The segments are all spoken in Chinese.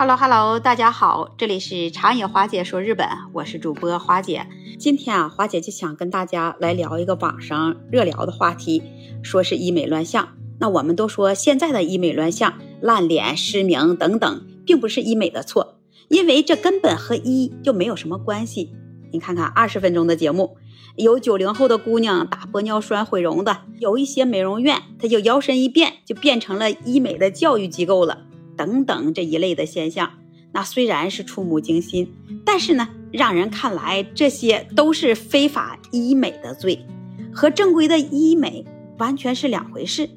Hello Hello，大家好，这里是长野华姐说日本，我是主播华姐。今天啊，华姐就想跟大家来聊一个网上热聊的话题，说是医美乱象。那我们都说现在的医美乱象，烂脸、失明等等，并不是医美的错，因为这根本和医就没有什么关系。你看看二十分钟的节目，有九零后的姑娘打玻尿酸毁容的，有一些美容院，它就摇身一变，就变成了医美的教育机构了。等等这一类的现象，那虽然是触目惊心，但是呢，让人看来这些都是非法医美的罪，和正规的医美完全是两回事。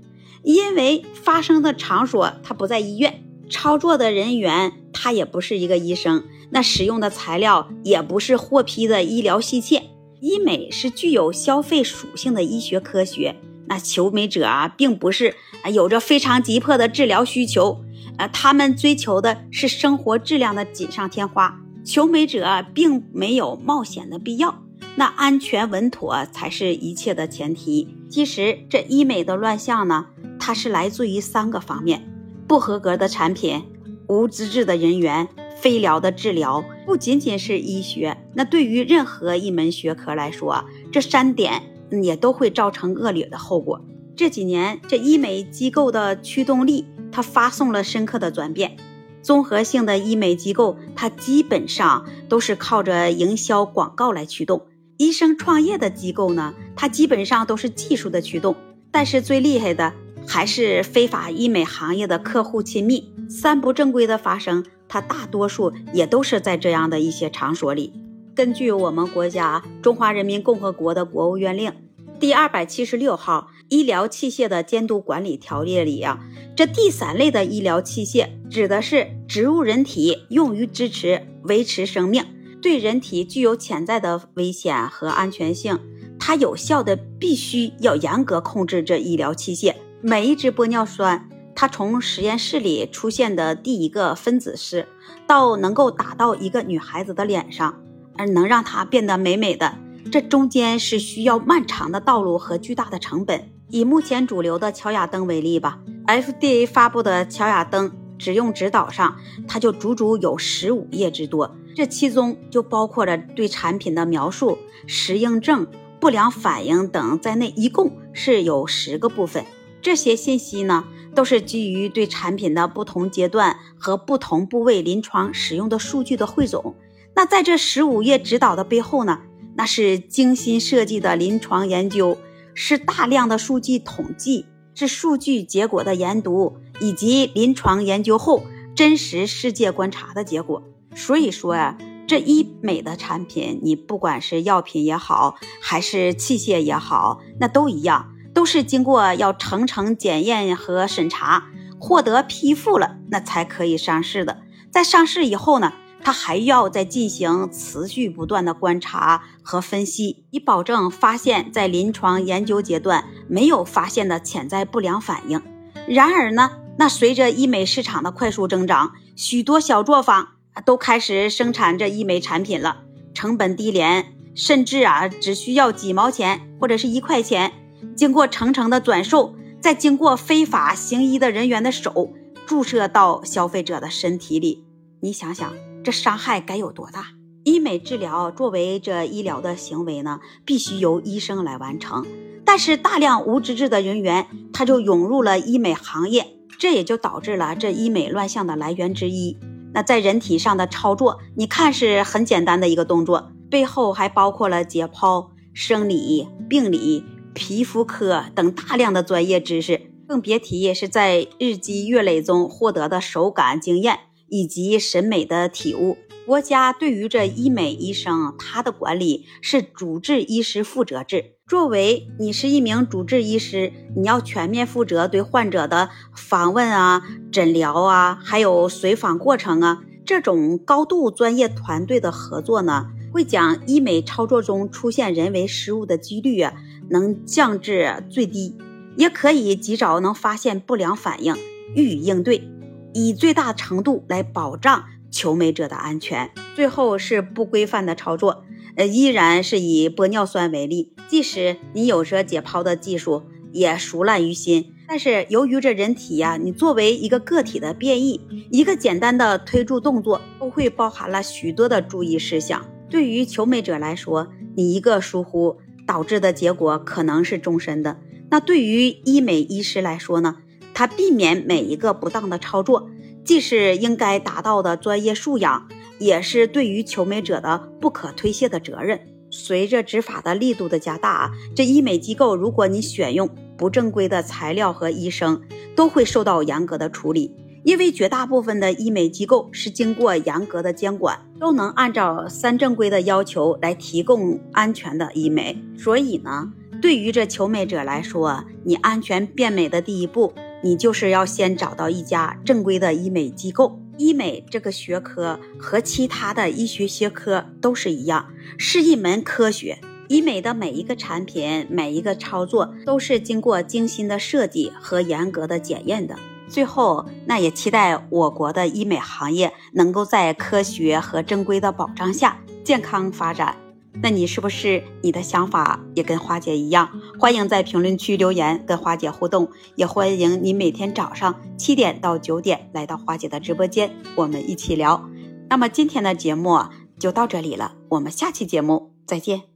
因为发生的场所它不在医院，操作的人员他也不是一个医生，那使用的材料也不是获批的医疗器械。医美是具有消费属性的医学科学，那求美者啊，并不是啊有着非常急迫的治疗需求。呃，他们追求的是生活质量的锦上添花，求美者并没有冒险的必要，那安全稳妥才是一切的前提。其实这医美的乱象呢，它是来自于三个方面：不合格的产品、无资质的人员、非疗的治疗。不仅仅是医学，那对于任何一门学科来说，这三点也都会造成恶劣的后果。这几年，这医美机构的驱动力。它发送了深刻的转变，综合性的医美机构，它基本上都是靠着营销广告来驱动；医生创业的机构呢，它基本上都是技术的驱动。但是最厉害的还是非法医美行业的客户亲密，三不正规的发生，它大多数也都是在这样的一些场所里。根据我们国家《中华人民共和国的国务院令》第二百七十六号。医疗器械的监督管理条例里啊，这第三类的医疗器械指的是植入人体用于支持维持生命，对人体具有潜在的危险和安全性，它有效的必须要严格控制这医疗器械。每一支玻尿酸，它从实验室里出现的第一个分子式，到能够打到一个女孩子的脸上，而能让她变得美美的，这中间是需要漫长的道路和巨大的成本。以目前主流的乔雅登为例吧，FDA 发布的乔雅登使用指导上，它就足足有十五页之多，这其中就包括了对产品的描述、适应症、不良反应等在内，一共是有十个部分。这些信息呢，都是基于对产品的不同阶段和不同部位临床使用的数据的汇总。那在这十五页指导的背后呢，那是精心设计的临床研究。是大量的数据统计，是数据结果的研读，以及临床研究后真实世界观察的结果。所以说呀，这医美的产品，你不管是药品也好，还是器械也好，那都一样，都是经过要层层检验和审查，获得批复了，那才可以上市的。在上市以后呢？它还要再进行持续不断的观察和分析，以保证发现，在临床研究阶段没有发现的潜在不良反应。然而呢，那随着医美市场的快速增长，许多小作坊都开始生产这医美产品了，成本低廉，甚至啊只需要几毛钱或者是一块钱，经过层层的转售，再经过非法行医的人员的手注射到消费者的身体里，你想想。这伤害该有多大？医美治疗作为这医疗的行为呢，必须由医生来完成。但是大量无资质的人员，他就涌入了医美行业，这也就导致了这医美乱象的来源之一。那在人体上的操作，你看是很简单的一个动作，背后还包括了解剖、生理、病理、皮肤科等大量的专业知识，更别提是在日积月累中获得的手感经验。以及审美的体悟，国家对于这医美医生，他的管理是主治医师负责制。作为你是一名主治医师，你要全面负责对患者的访问啊、诊疗啊，还有随访过程啊。这种高度专业团队的合作呢，会将医美操作中出现人为失误的几率啊，能降至最低，也可以及早能发现不良反应，予以应对。以最大程度来保障求美者的安全。最后是不规范的操作，呃，依然是以玻尿酸为例。即使你有着解剖的技术，也熟烂于心，但是由于这人体呀，你作为一个个体的变异，一个简单的推注动作都会包含了许多的注意事项。对于求美者来说，你一个疏忽导致的结果可能是终身的。那对于医美医师来说呢，他避免每一个不当的操作，既是应该达到的专业素养，也是对于求美者的不可推卸的责任。随着执法的力度的加大啊，这医美机构如果你选用不正规的材料和医生，都会受到严格的处理。因为绝大部分的医美机构是经过严格的监管，都能按照三正规的要求来提供安全的医美。所以呢，对于这求美者来说，你安全变美的第一步，你就是要先找到一家正规的医美机构。医美这个学科和其他的医学学科都是一样，是一门科学。医美的每一个产品、每一个操作都是经过精心的设计和严格的检验的。最后，那也期待我国的医美行业能够在科学和正规的保障下健康发展。那你是不是你的想法也跟花姐一样？欢迎在评论区留言跟花姐互动，也欢迎你每天早上七点到九点来到花姐的直播间，我们一起聊。那么今天的节目就到这里了，我们下期节目再见。